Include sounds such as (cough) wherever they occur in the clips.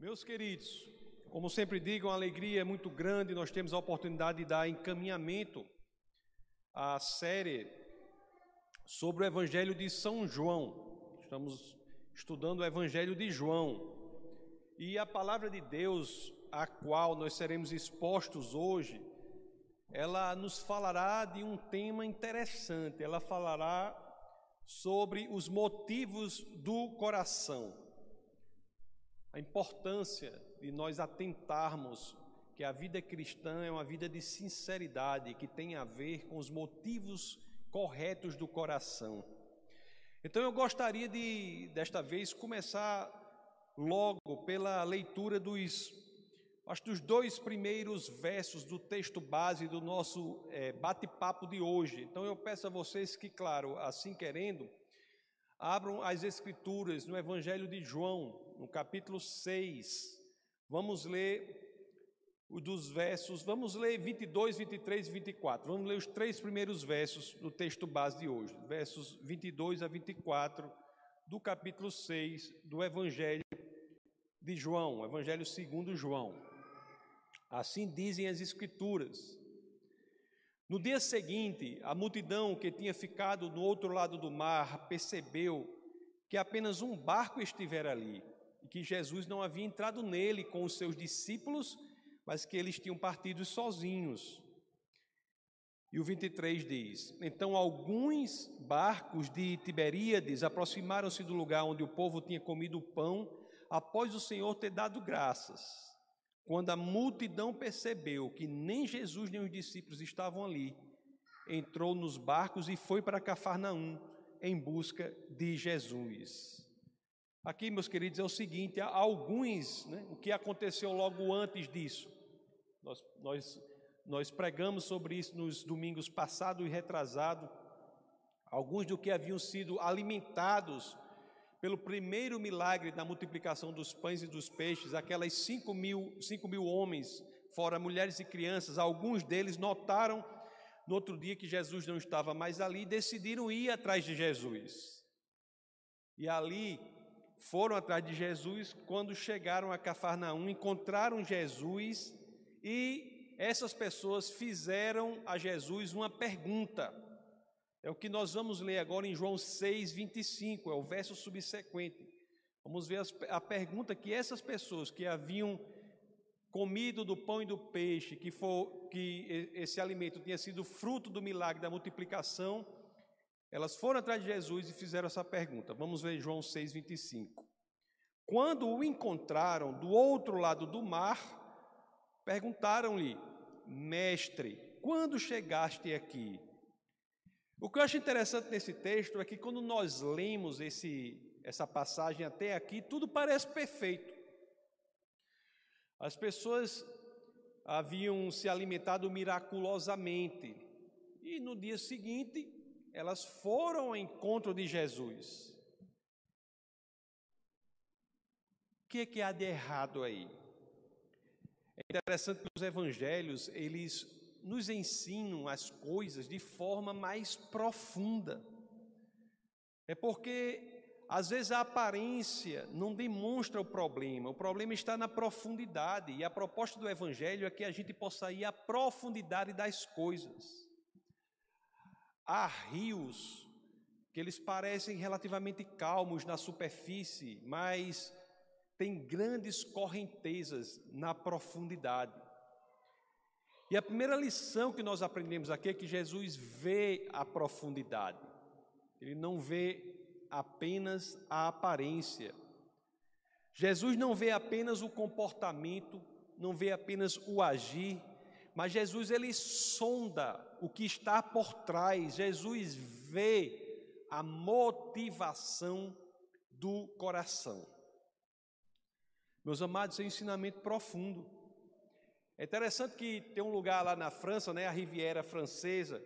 Meus queridos, como sempre digo, uma alegria muito grande, nós temos a oportunidade de dar encaminhamento à série sobre o Evangelho de São João. Estamos estudando o Evangelho de João. E a palavra de Deus, a qual nós seremos expostos hoje, ela nos falará de um tema interessante. Ela falará sobre os motivos do coração a importância de nós atentarmos que a vida cristã é uma vida de sinceridade, que tem a ver com os motivos corretos do coração. Então eu gostaria de, desta vez, começar logo pela leitura dos, acho dos dois primeiros versos do texto base do nosso é, bate-papo de hoje. Então eu peço a vocês que, claro, assim querendo, abram as Escrituras no Evangelho de João, no capítulo 6. Vamos ler dos versos, vamos ler 22, 23 e 24. Vamos ler os três primeiros versos do texto base de hoje, versos 22 a 24 do capítulo 6 do Evangelho de João, Evangelho segundo João. Assim dizem as Escrituras. No dia seguinte, a multidão que tinha ficado no outro lado do mar percebeu que apenas um barco estivera ali que Jesus não havia entrado nele com os seus discípulos, mas que eles tinham partido sozinhos. E o 23 diz: Então alguns barcos de Tiberíades aproximaram-se do lugar onde o povo tinha comido o pão, após o Senhor ter dado graças. Quando a multidão percebeu que nem Jesus nem os discípulos estavam ali, entrou nos barcos e foi para Cafarnaum em busca de Jesus. Aqui, meus queridos, é o seguinte: há alguns, né, o que aconteceu logo antes disso. Nós, nós, nós pregamos sobre isso nos domingos passado e retrasado. Alguns do que haviam sido alimentados pelo primeiro milagre da multiplicação dos pães e dos peixes, aquelas cinco mil, cinco mil homens, fora mulheres e crianças, alguns deles notaram no outro dia que Jesus não estava mais ali e decidiram ir atrás de Jesus. E ali foram atrás de Jesus, quando chegaram a Cafarnaum, encontraram Jesus e essas pessoas fizeram a Jesus uma pergunta. É o que nós vamos ler agora em João 6, 25, é o verso subsequente. Vamos ver a pergunta que essas pessoas que haviam comido do pão e do peixe, que, for, que esse alimento tinha sido fruto do milagre da multiplicação, elas foram atrás de Jesus e fizeram essa pergunta. Vamos ver João 6, 25. Quando o encontraram do outro lado do mar, perguntaram-lhe, mestre, quando chegaste aqui? O que eu acho interessante nesse texto é que quando nós lemos esse, essa passagem até aqui, tudo parece perfeito. As pessoas haviam se alimentado miraculosamente e no dia seguinte elas foram ao encontro de Jesus. O que, é que há de errado aí? É interessante que os evangelhos, eles nos ensinam as coisas de forma mais profunda. É porque às vezes a aparência não demonstra o problema, o problema está na profundidade, e a proposta do Evangelho é que a gente possa ir à profundidade das coisas. Há rios que eles parecem relativamente calmos na superfície, mas têm grandes correntezas na profundidade. E a primeira lição que nós aprendemos aqui é que Jesus vê a profundidade, ele não vê apenas a aparência. Jesus não vê apenas o comportamento, não vê apenas o agir, mas Jesus ele sonda o que está por trás, Jesus vê a motivação do coração. Meus amados, é um ensinamento profundo. É interessante que tem um lugar lá na França, né, a Riviera Francesa,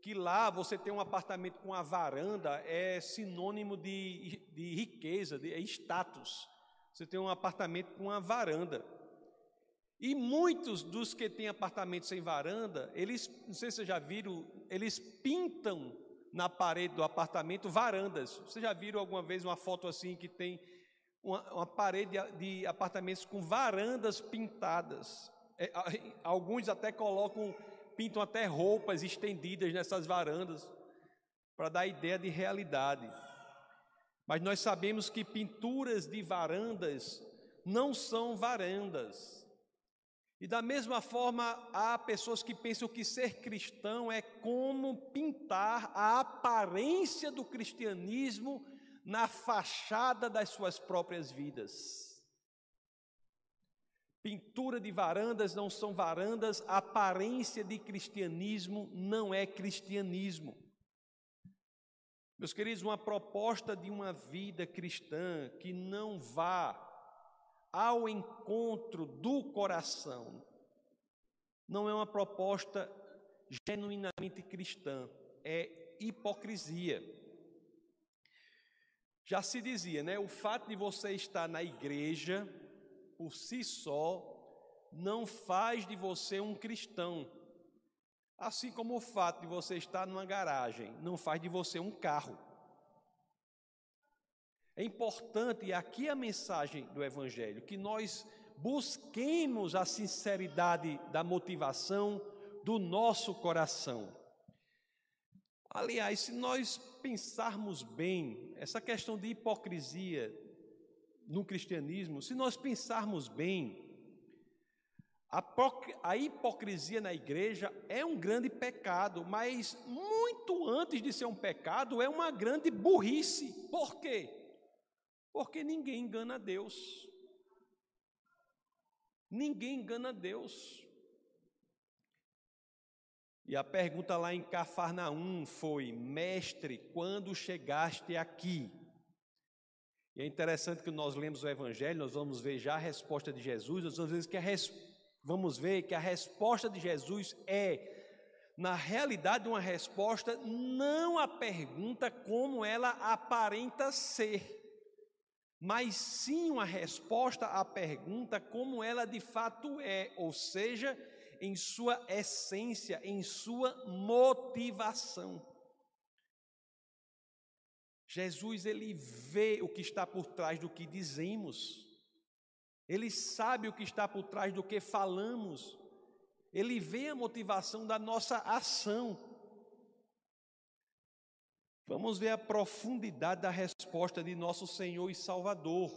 que lá você tem um apartamento com a varanda é sinônimo de, de riqueza, de é status. Você tem um apartamento com uma varanda. E muitos dos que têm apartamentos sem varanda, eles, não sei se vocês já viram, eles pintam na parede do apartamento varandas. Vocês já viram alguma vez uma foto assim que tem uma, uma parede de, apartamentos com varandas pintadas. É, alguns até colocam, pintam até roupas estendidas nessas varandas para dar ideia de realidade. Mas nós sabemos que pinturas de varandas não são varandas. E da mesma forma, há pessoas que pensam que ser cristão é como pintar a aparência do cristianismo na fachada das suas próprias vidas. Pintura de varandas não são varandas, aparência de cristianismo não é cristianismo. Meus queridos, uma proposta de uma vida cristã que não vá ao encontro do coração não é uma proposta genuinamente cristã, é hipocrisia. Já se dizia, né? O fato de você estar na igreja por si só não faz de você um cristão. Assim como o fato de você estar numa garagem não faz de você um carro. É importante, e aqui a mensagem do Evangelho, que nós busquemos a sinceridade da motivação do nosso coração. Aliás, se nós pensarmos bem, essa questão de hipocrisia no cristianismo, se nós pensarmos bem, a hipocrisia na igreja é um grande pecado, mas muito antes de ser um pecado, é uma grande burrice. Por quê? Porque ninguém engana Deus. Ninguém engana Deus. E a pergunta lá em Cafarnaum foi: Mestre, quando chegaste aqui? E é interessante que nós lemos o Evangelho, nós vamos ver já a resposta de Jesus, nós vamos ver que a, res... vamos ver que a resposta de Jesus é, na realidade, uma resposta não a pergunta como ela aparenta ser mas sim uma resposta à pergunta como ela de fato é, ou seja, em sua essência, em sua motivação. Jesus ele vê o que está por trás do que dizemos. Ele sabe o que está por trás do que falamos. Ele vê a motivação da nossa ação. Vamos ver a profundidade da resposta de nosso Senhor e Salvador.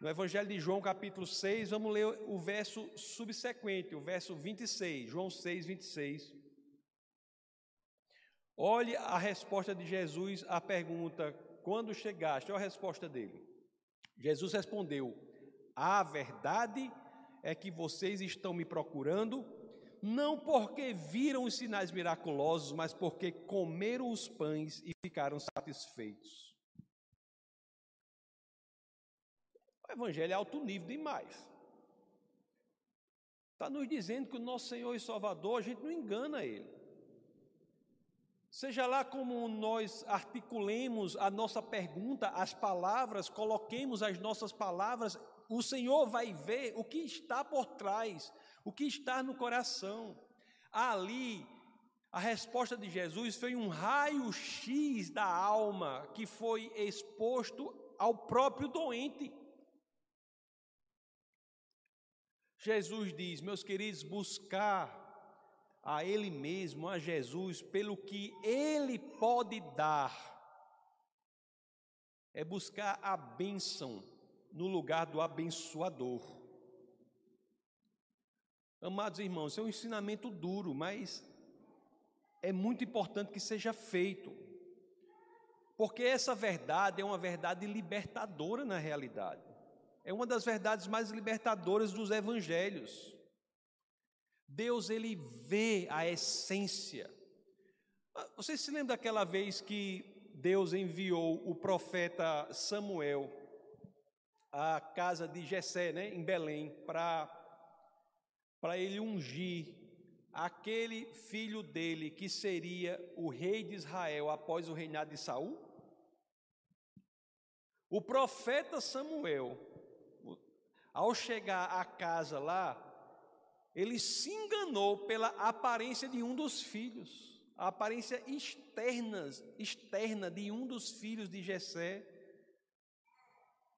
No Evangelho de João, capítulo 6, vamos ler o verso subsequente, o verso 26, João 6, 26. Olhe a resposta de Jesus à pergunta: quando chegaste? Olha a resposta dele. Jesus respondeu: A verdade é que vocês estão me procurando não porque viram os sinais miraculosos, mas porque comeram os pães e ficaram satisfeitos. O Evangelho é alto nível demais. Está nos dizendo que o nosso Senhor e Salvador, a gente não engana Ele. Seja lá como nós articulemos a nossa pergunta, as palavras, coloquemos as nossas palavras, o Senhor vai ver o que está por trás o que está no coração. Ali, a resposta de Jesus foi um raio-x da alma que foi exposto ao próprio doente. Jesus diz, meus queridos, buscar a Ele mesmo, a Jesus, pelo que Ele pode dar, é buscar a bênção no lugar do abençoador. Amados irmãos, é um ensinamento duro, mas é muito importante que seja feito. Porque essa verdade é uma verdade libertadora na realidade. É uma das verdades mais libertadoras dos evangelhos. Deus ele vê a essência. Ah, Vocês se lembram daquela vez que Deus enviou o profeta Samuel à casa de Jessé, né, em Belém, para para ele ungir aquele filho dele que seria o rei de Israel após o reinado de Saul? O profeta Samuel, ao chegar à casa lá, ele se enganou pela aparência de um dos filhos, a aparência externa, externa de um dos filhos de Jessé.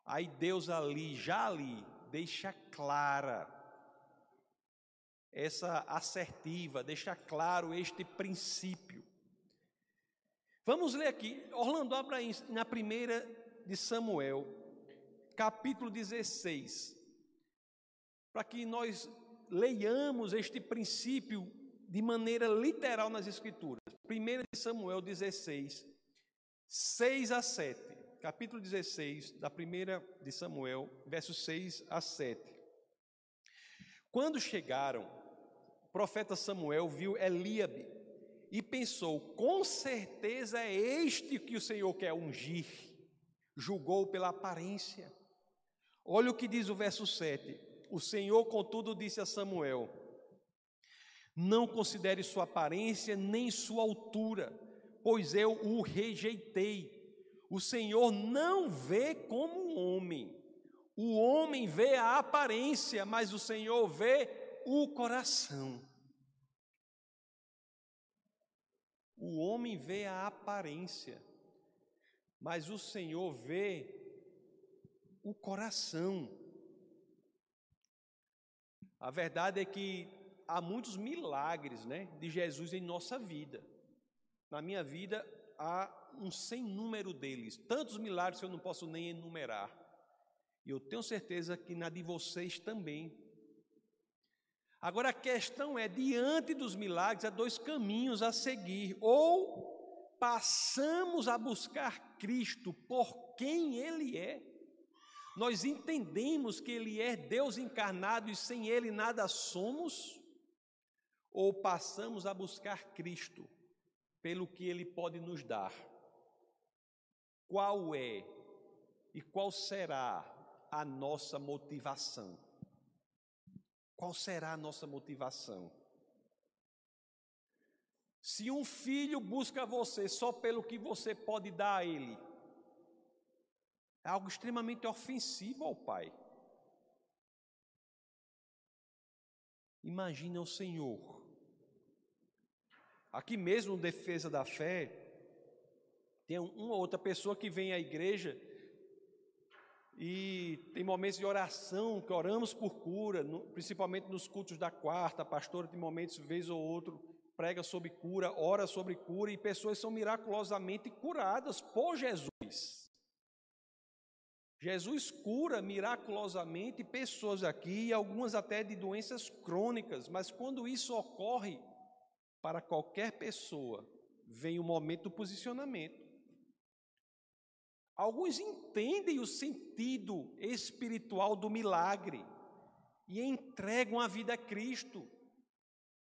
Aí Deus ali, já ali, deixa clara essa assertiva, deixa claro este princípio. Vamos ler aqui, Orlando, abra na primeira de Samuel, capítulo 16, para que nós leiamos este princípio de maneira literal nas Escrituras. Primeira de Samuel 16, 6 a 7. Capítulo 16, da primeira de Samuel, versos 6 a 7. Quando chegaram, profeta Samuel viu Eliabe e pensou: com certeza é este que o Senhor quer ungir. Julgou pela aparência. Olha o que diz o verso 7. O Senhor, contudo, disse a Samuel: Não considere sua aparência nem sua altura, pois eu o rejeitei. O Senhor não vê como um homem. O homem vê a aparência, mas o Senhor vê o coração. O homem vê a aparência, mas o Senhor vê o coração. A verdade é que há muitos milagres, né, de Jesus em nossa vida. Na minha vida há um sem número deles, tantos milagres que eu não posso nem enumerar. E eu tenho certeza que na de vocês também Agora a questão é: diante dos milagres, há dois caminhos a seguir. Ou passamos a buscar Cristo por quem Ele é, nós entendemos que Ele é Deus encarnado e sem Ele nada somos, ou passamos a buscar Cristo pelo que Ele pode nos dar. Qual é e qual será a nossa motivação? Qual será a nossa motivação? Se um filho busca você só pelo que você pode dar a ele, é algo extremamente ofensivo ao pai. Imagina o Senhor. Aqui mesmo, defesa da fé, tem uma outra pessoa que vem à igreja e tem momentos de oração que oramos por cura, no, principalmente nos cultos da quarta. A pastora tem momentos, vez ou outro, prega sobre cura, ora sobre cura, e pessoas são miraculosamente curadas por Jesus. Jesus cura miraculosamente pessoas aqui, algumas até de doenças crônicas, mas quando isso ocorre para qualquer pessoa, vem o momento do posicionamento. Alguns entendem o sentido espiritual do milagre e entregam a vida a Cristo.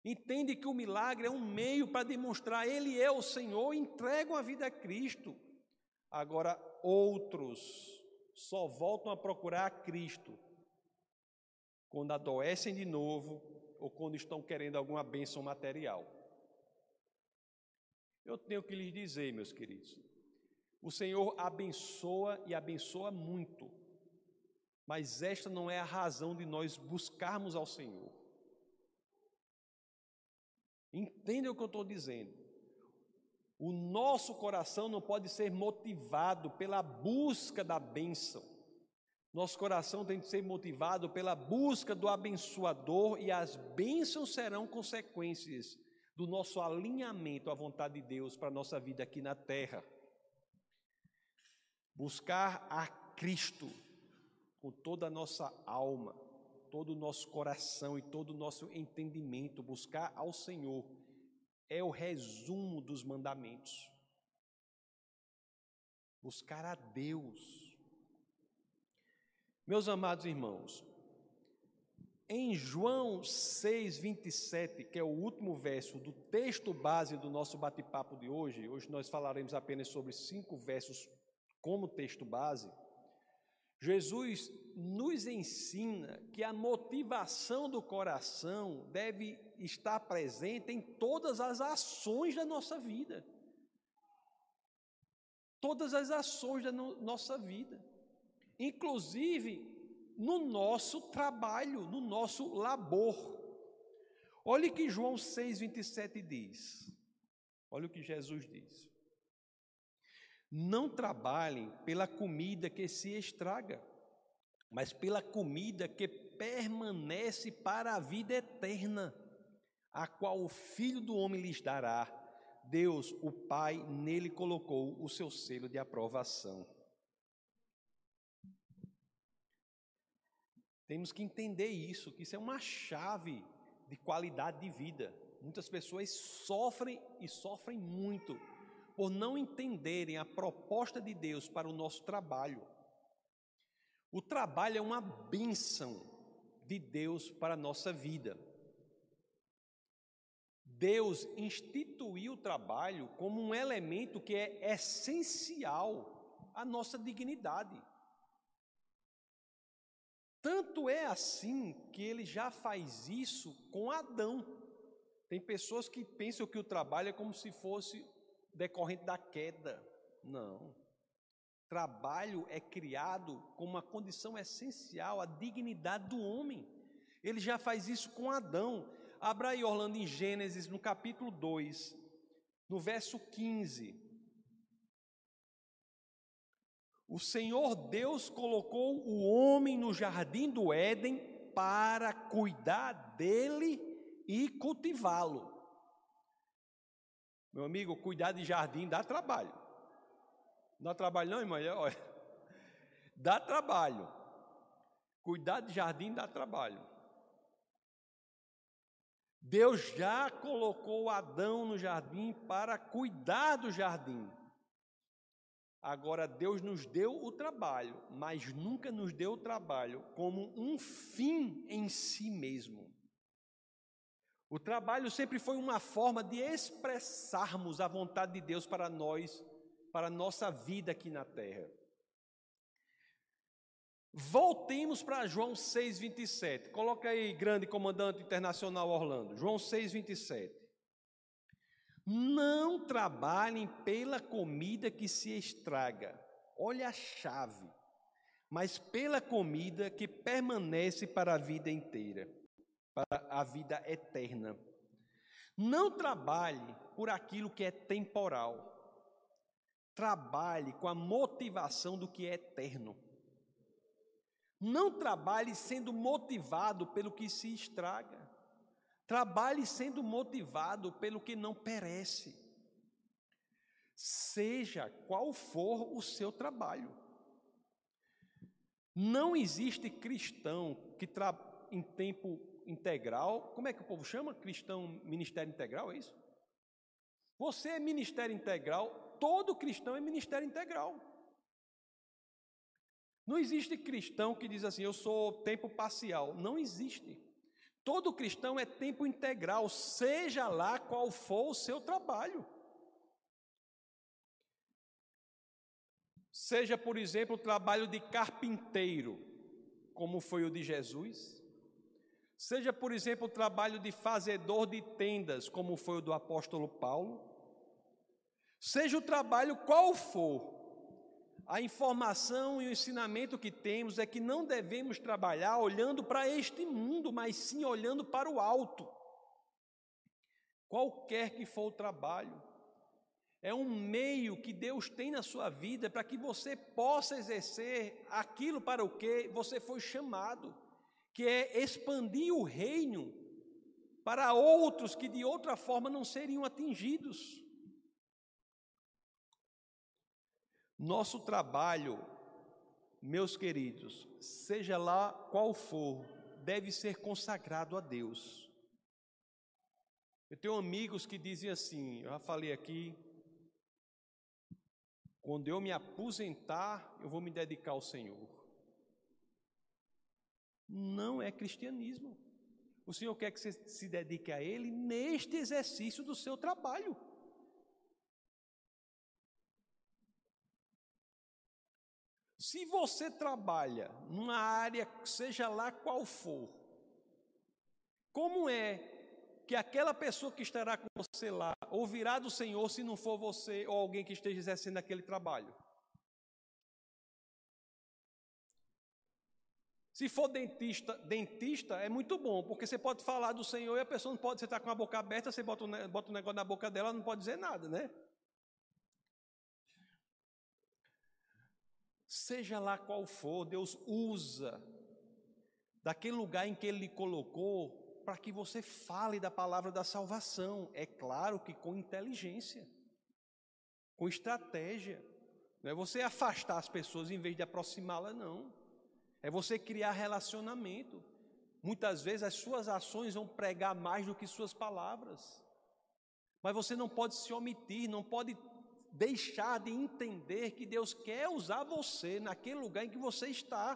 Entendem que o milagre é um meio para demonstrar Ele é o Senhor, entregam a vida a Cristo. Agora, outros só voltam a procurar a Cristo quando adoecem de novo ou quando estão querendo alguma bênção material. Eu tenho que lhes dizer, meus queridos, o Senhor abençoa e abençoa muito, mas esta não é a razão de nós buscarmos ao Senhor. Entendem o que eu estou dizendo? O nosso coração não pode ser motivado pela busca da bênção. Nosso coração tem que ser motivado pela busca do abençoador e as bênçãos serão consequências do nosso alinhamento à vontade de Deus para a nossa vida aqui na terra. Buscar a Cristo com toda a nossa alma, todo o nosso coração e todo o nosso entendimento, buscar ao Senhor é o resumo dos mandamentos. Buscar a Deus. Meus amados irmãos, em João 6, 27, que é o último verso do texto base do nosso bate-papo de hoje, hoje nós falaremos apenas sobre cinco versos como texto base, Jesus nos ensina que a motivação do coração deve estar presente em todas as ações da nossa vida. Todas as ações da no nossa vida, inclusive no nosso trabalho, no nosso labor. Olhe que João 6,27 diz. Olha o que Jesus diz. Não trabalhem pela comida que se estraga, mas pela comida que permanece para a vida eterna, a qual o Filho do Homem lhes dará. Deus, o Pai, nele colocou o seu selo de aprovação. Temos que entender isso, que isso é uma chave de qualidade de vida. Muitas pessoas sofrem e sofrem muito por não entenderem a proposta de Deus para o nosso trabalho. O trabalho é uma bênção de Deus para a nossa vida. Deus instituiu o trabalho como um elemento que é essencial à nossa dignidade. Tanto é assim que ele já faz isso com Adão. Tem pessoas que pensam que o trabalho é como se fosse decorrente da queda. Não. Trabalho é criado como uma condição essencial à dignidade do homem. Ele já faz isso com Adão. Abra aí, Orlando, em Gênesis, no capítulo 2, no verso 15. O Senhor Deus colocou o homem no jardim do Éden para cuidar dele e cultivá-lo. Meu amigo, cuidar de jardim dá trabalho. Não dá trabalho não, irmã? Dá trabalho. Cuidar de jardim dá trabalho. Deus já colocou Adão no jardim para cuidar do jardim. Agora, Deus nos deu o trabalho, mas nunca nos deu o trabalho como um fim em si mesmo. O trabalho sempre foi uma forma de expressarmos a vontade de Deus para nós, para a nossa vida aqui na terra. Voltemos para João 6,27. Coloca aí, grande comandante internacional Orlando. João 6,27. Não trabalhem pela comida que se estraga, olha a chave, mas pela comida que permanece para a vida inteira, para a vida eterna. Não trabalhe por aquilo que é temporal, trabalhe com a motivação do que é eterno. Não trabalhe sendo motivado pelo que se estraga. Trabalhe sendo motivado pelo que não perece. Seja qual for o seu trabalho. Não existe cristão que em tempo integral, como é que o povo chama? Cristão ministério integral, é isso? Você é ministério integral, todo cristão é ministério integral. Não existe cristão que diz assim, eu sou tempo parcial. Não existe. Todo cristão é tempo integral, seja lá qual for o seu trabalho. Seja, por exemplo, o trabalho de carpinteiro, como foi o de Jesus. Seja, por exemplo, o trabalho de fazedor de tendas, como foi o do apóstolo Paulo. Seja o trabalho qual for, a informação e o ensinamento que temos é que não devemos trabalhar olhando para este mundo, mas sim olhando para o alto. Qualquer que for o trabalho, é um meio que Deus tem na sua vida para que você possa exercer aquilo para o que você foi chamado, que é expandir o reino para outros que de outra forma não seriam atingidos. Nosso trabalho, meus queridos, seja lá qual for, deve ser consagrado a Deus. Eu tenho amigos que dizem assim, eu já falei aqui, quando eu me aposentar, eu vou me dedicar ao Senhor. Não é cristianismo. O Senhor quer que você se dedique a Ele neste exercício do seu trabalho. Se você trabalha numa área, seja lá qual for, como é que aquela pessoa que estará com você lá ouvirá do Senhor se não for você ou alguém que esteja exercendo aquele trabalho? Se for dentista, dentista é muito bom, porque você pode falar do Senhor e a pessoa não pode, você está com a boca aberta, você bota um, bota negócio na boca dela, não pode dizer nada, né? Seja lá qual for, Deus usa daquele lugar em que Ele lhe colocou para que você fale da palavra da salvação. É claro que com inteligência, com estratégia. Não é você afastar as pessoas em vez de aproximá-las, não. É você criar relacionamento. Muitas vezes as suas ações vão pregar mais do que suas palavras. Mas você não pode se omitir, não pode deixar de entender que Deus quer usar você naquele lugar em que você está.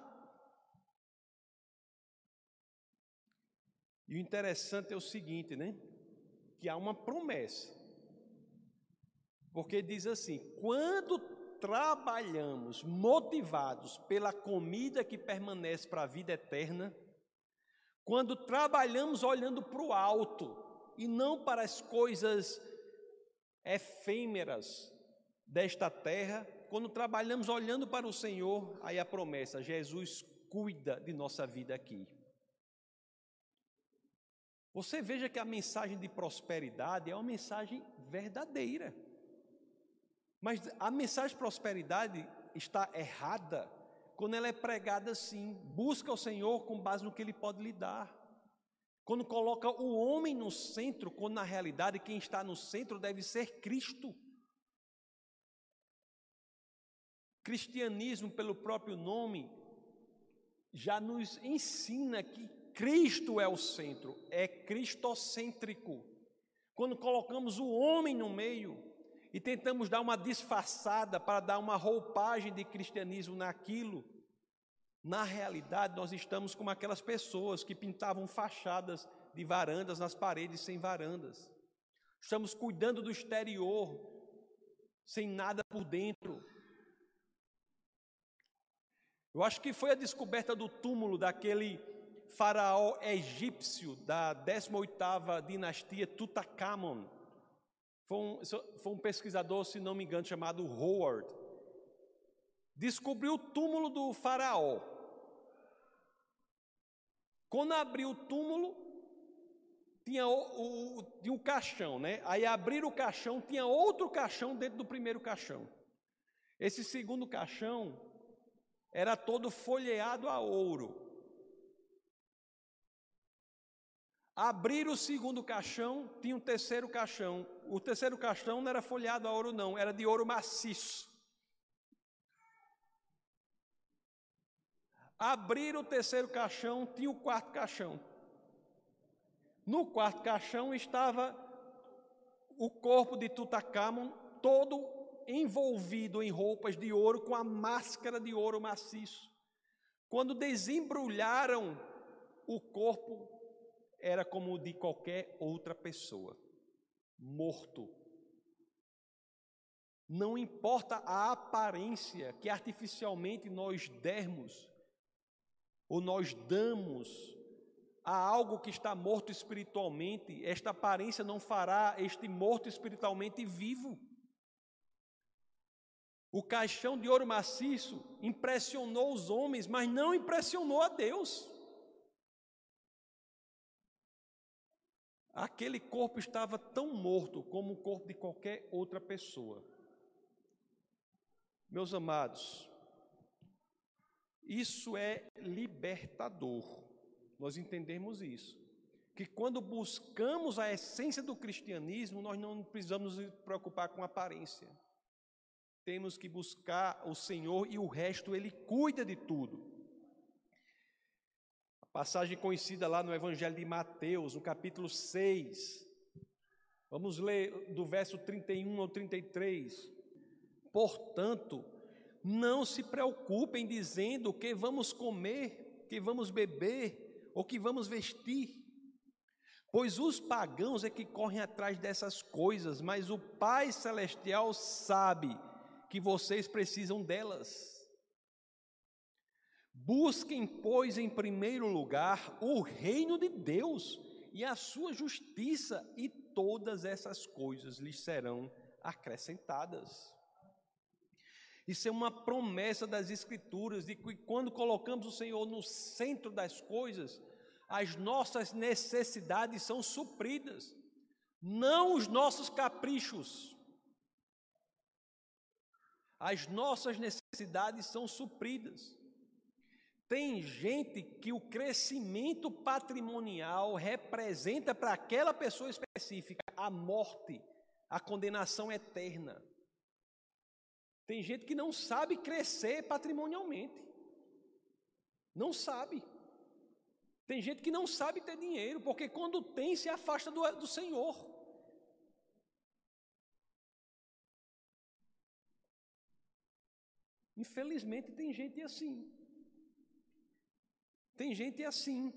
E o interessante é o seguinte, né? Que há uma promessa. Porque diz assim: quando trabalhamos motivados pela comida que permanece para a vida eterna, quando trabalhamos olhando para o alto e não para as coisas efêmeras desta terra, quando trabalhamos olhando para o Senhor, aí a promessa: Jesus cuida de nossa vida aqui. Você veja que a mensagem de prosperidade é uma mensagem verdadeira. Mas a mensagem de prosperidade está errada quando ela é pregada assim, busca o Senhor com base no que Ele pode lhe dar. Quando coloca o homem no centro, quando na realidade quem está no centro deve ser Cristo. Cristianismo, pelo próprio nome, já nos ensina que Cristo é o centro, é cristocêntrico. Quando colocamos o homem no meio, e tentamos dar uma disfarçada para dar uma roupagem de cristianismo naquilo. Na realidade, nós estamos como aquelas pessoas que pintavam fachadas de varandas nas paredes sem varandas. Estamos cuidando do exterior, sem nada por dentro. Eu acho que foi a descoberta do túmulo daquele faraó egípcio da 18ª dinastia Tutankhamon foi um, foi um pesquisador, se não me engano, chamado Howard. Descobriu o túmulo do faraó. Quando abriu o túmulo, tinha o, o, tinha um caixão, né? Aí abriram o caixão, tinha outro caixão dentro do primeiro caixão. Esse segundo caixão era todo folheado a ouro. Abrir o segundo caixão, tinha um terceiro caixão. O terceiro caixão não era folhado a ouro, não, era de ouro maciço. Abrir o terceiro caixão, tinha o quarto caixão. No quarto caixão estava o corpo de Tutankhamon, todo envolvido em roupas de ouro, com a máscara de ouro maciço. Quando desembrulharam o corpo, era como o de qualquer outra pessoa, morto. Não importa a aparência que artificialmente nós dermos, ou nós damos a algo que está morto espiritualmente, esta aparência não fará este morto espiritualmente vivo. O caixão de ouro maciço impressionou os homens, mas não impressionou a Deus. Aquele corpo estava tão morto como o corpo de qualquer outra pessoa. Meus amados, isso é libertador. Nós entendemos isso. Que quando buscamos a essência do cristianismo, nós não precisamos nos preocupar com aparência. Temos que buscar o Senhor e o resto ele cuida de tudo. Passagem conhecida lá no Evangelho de Mateus, no capítulo 6. Vamos ler do verso 31 ao 33. Portanto, não se preocupem dizendo que vamos comer, que vamos beber ou que vamos vestir. Pois os pagãos é que correm atrás dessas coisas, mas o Pai Celestial sabe que vocês precisam delas. Busquem, pois, em primeiro lugar o reino de Deus e a sua justiça, e todas essas coisas lhes serão acrescentadas. Isso é uma promessa das Escrituras, de que quando colocamos o Senhor no centro das coisas, as nossas necessidades são supridas, não os nossos caprichos. as nossas necessidades são supridas. Tem gente que o crescimento patrimonial representa para aquela pessoa específica a morte, a condenação eterna. Tem gente que não sabe crescer patrimonialmente. Não sabe. Tem gente que não sabe ter dinheiro, porque quando tem se afasta do, do Senhor. Infelizmente tem gente assim. Tem gente assim.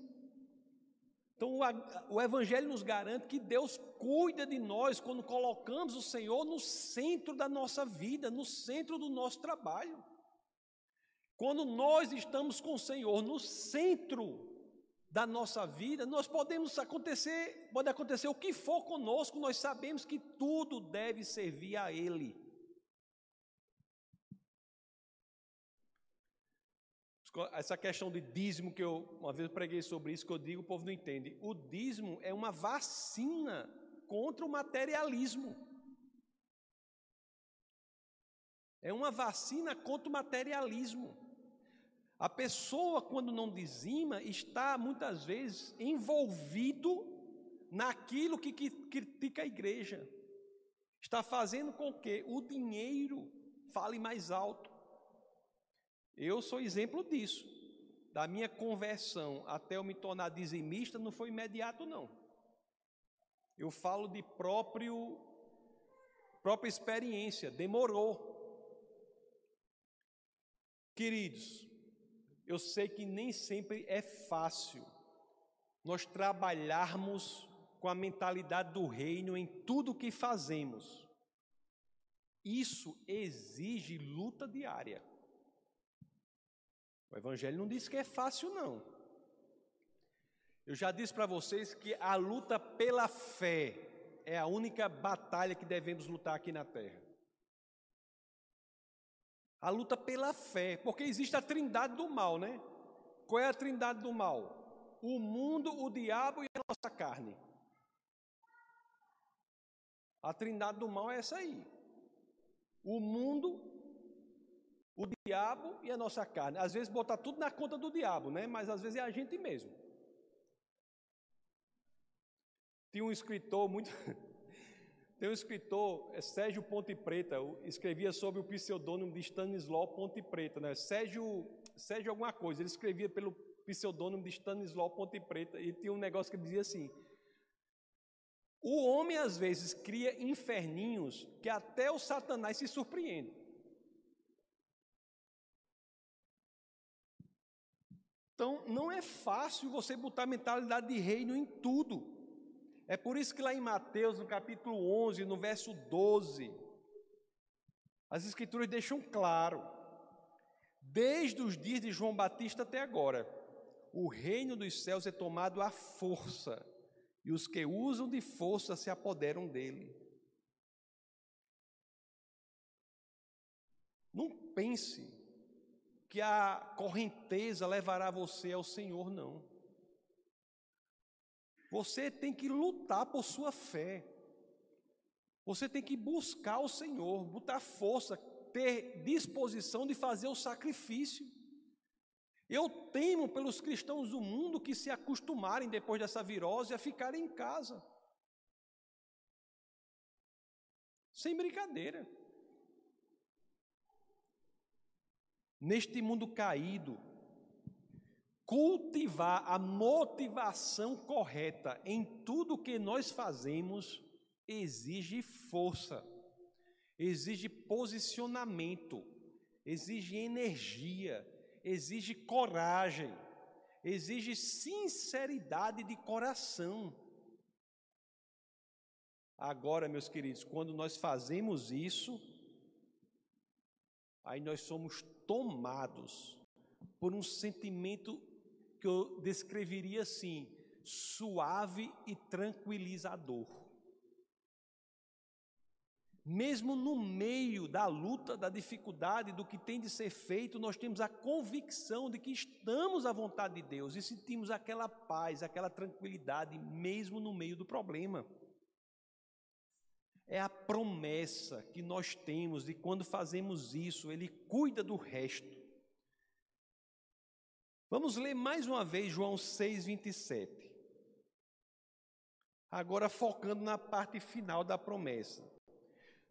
Então o, o Evangelho nos garante que Deus cuida de nós quando colocamos o Senhor no centro da nossa vida, no centro do nosso trabalho. Quando nós estamos com o Senhor no centro da nossa vida, nós podemos acontecer, pode acontecer o que for conosco, nós sabemos que tudo deve servir a Ele. Essa questão de dízimo que eu uma vez preguei sobre isso que eu digo, o povo não entende. O dízimo é uma vacina contra o materialismo. É uma vacina contra o materialismo. A pessoa, quando não dizima, está muitas vezes envolvido naquilo que, que critica a igreja. Está fazendo com que o dinheiro fale mais alto. Eu sou exemplo disso. Da minha conversão até eu me tornar dizimista não foi imediato, não. Eu falo de próprio própria experiência, demorou. Queridos, eu sei que nem sempre é fácil nós trabalharmos com a mentalidade do reino em tudo que fazemos. Isso exige luta diária. O Evangelho não diz que é fácil, não. Eu já disse para vocês que a luta pela fé é a única batalha que devemos lutar aqui na terra. A luta pela fé, porque existe a trindade do mal, né? Qual é a trindade do mal? O mundo, o diabo e a nossa carne. A trindade do mal é essa aí. O mundo, o diabo e a nossa carne. Às vezes botar tudo na conta do diabo, né? Mas às vezes é a gente mesmo. Tinha um escritor muito. (laughs) Tem um escritor, é Sérgio Ponte Preta, escrevia sobre o pseudônimo de Stanislau Ponte Preta, né? Sérgio, Sérgio alguma coisa, ele escrevia pelo pseudônimo de Stanislau Ponte Preta, e tinha um negócio que dizia assim: O homem às vezes cria inferninhos que até o Satanás se surpreende. Então, não é fácil você botar mentalidade de reino em tudo. É por isso que lá em Mateus, no capítulo 11, no verso 12, as Escrituras deixam claro, desde os dias de João Batista até agora, o reino dos céus é tomado à força, e os que usam de força se apoderam dele. Não pense que a correnteza levará você ao Senhor, não. Você tem que lutar por sua fé. Você tem que buscar o Senhor, botar força, ter disposição de fazer o sacrifício. Eu temo pelos cristãos do mundo que se acostumarem depois dessa virose a ficarem em casa. Sem brincadeira. Neste mundo caído, cultivar a motivação correta em tudo que nós fazemos exige força, exige posicionamento, exige energia, exige coragem, exige sinceridade de coração. Agora, meus queridos, quando nós fazemos isso, aí nós somos tomados por um sentimento que eu descreveria assim, suave e tranquilizador. Mesmo no meio da luta, da dificuldade, do que tem de ser feito, nós temos a convicção de que estamos à vontade de Deus e sentimos aquela paz, aquela tranquilidade, mesmo no meio do problema. É a promessa que nós temos de quando fazemos isso, Ele cuida do resto. Vamos ler mais uma vez João 6, 27. Agora focando na parte final da promessa.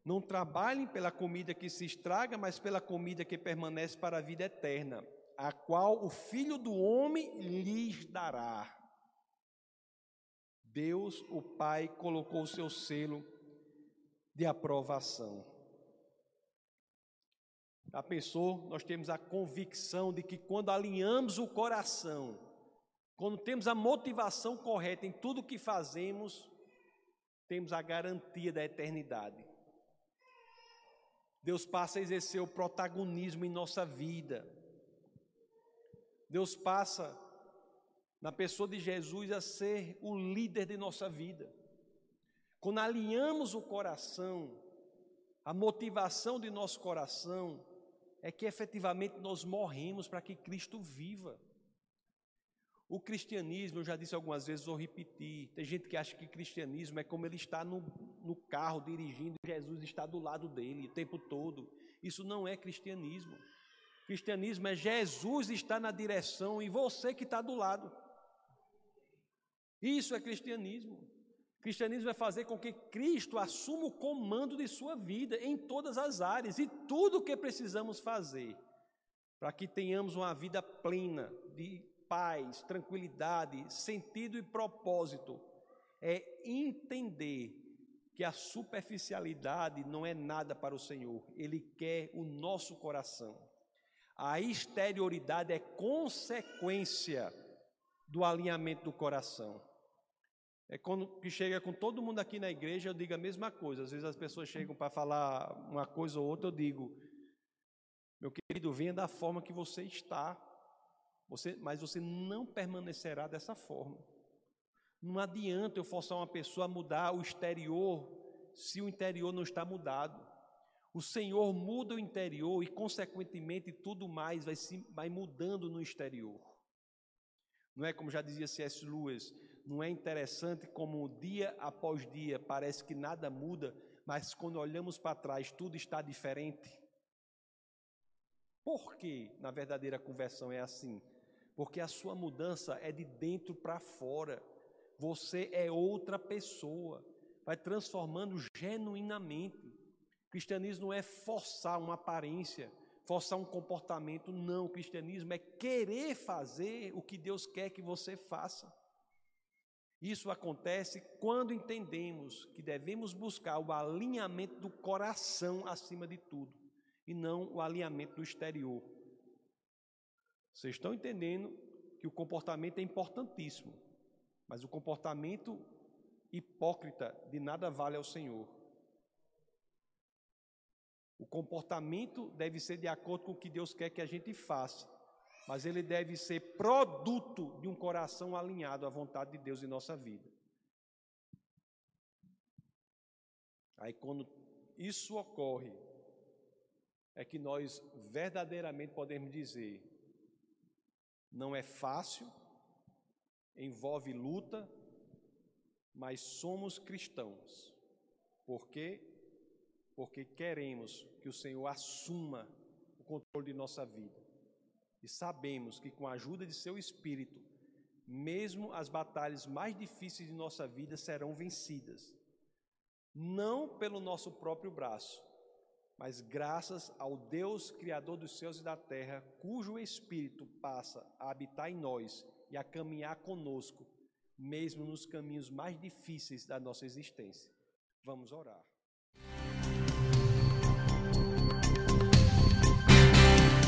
Não trabalhem pela comida que se estraga, mas pela comida que permanece para a vida eterna, a qual o Filho do Homem lhes dará. Deus, o Pai, colocou o seu selo de aprovação. Já pensou? Nós temos a convicção de que quando alinhamos o coração, quando temos a motivação correta em tudo que fazemos, temos a garantia da eternidade. Deus passa a exercer o protagonismo em nossa vida. Deus passa, na pessoa de Jesus, a ser o líder de nossa vida. Quando alinhamos o coração, a motivação de nosso coração é que efetivamente nós morremos para que Cristo viva. O cristianismo, eu já disse algumas vezes, vou repetir. Tem gente que acha que cristianismo é como ele está no, no carro dirigindo, Jesus está do lado dele o tempo todo. Isso não é cristianismo. Cristianismo é Jesus está na direção e você que está do lado. Isso é cristianismo. Cristianismo é fazer com que Cristo assuma o comando de sua vida em todas as áreas e tudo o que precisamos fazer para que tenhamos uma vida plena de paz, tranquilidade, sentido e propósito é entender que a superficialidade não é nada para o Senhor, Ele quer o nosso coração. A exterioridade é consequência do alinhamento do coração. É quando que chega com todo mundo aqui na igreja, eu digo a mesma coisa. Às vezes as pessoas chegam para falar uma coisa ou outra, eu digo: meu querido, venha da forma que você está. Você, mas você não permanecerá dessa forma. Não adianta eu forçar uma pessoa a mudar o exterior se o interior não está mudado. O Senhor muda o interior e, consequentemente, tudo mais vai, se, vai mudando no exterior. Não é como já dizia C.S. Lewis, não é interessante como dia após dia parece que nada muda, mas quando olhamos para trás tudo está diferente? Por que na verdadeira conversão é assim? porque a sua mudança é de dentro para fora. Você é outra pessoa, vai transformando genuinamente. Cristianismo não é forçar uma aparência, forçar um comportamento, não. O cristianismo é querer fazer o que Deus quer que você faça. Isso acontece quando entendemos que devemos buscar o alinhamento do coração acima de tudo, e não o alinhamento do exterior. Vocês estão entendendo que o comportamento é importantíssimo, mas o comportamento hipócrita de nada vale ao Senhor. O comportamento deve ser de acordo com o que Deus quer que a gente faça, mas ele deve ser produto de um coração alinhado à vontade de Deus em nossa vida. Aí, quando isso ocorre, é que nós verdadeiramente podemos dizer: não é fácil, envolve luta, mas somos cristãos. Por quê? Porque queremos que o Senhor assuma o controle de nossa vida. E sabemos que com a ajuda de seu Espírito, mesmo as batalhas mais difíceis de nossa vida serão vencidas. Não pelo nosso próprio braço, mas graças ao Deus Criador dos céus e da terra, cujo Espírito passa a habitar em nós e a caminhar conosco, mesmo nos caminhos mais difíceis da nossa existência. Vamos orar.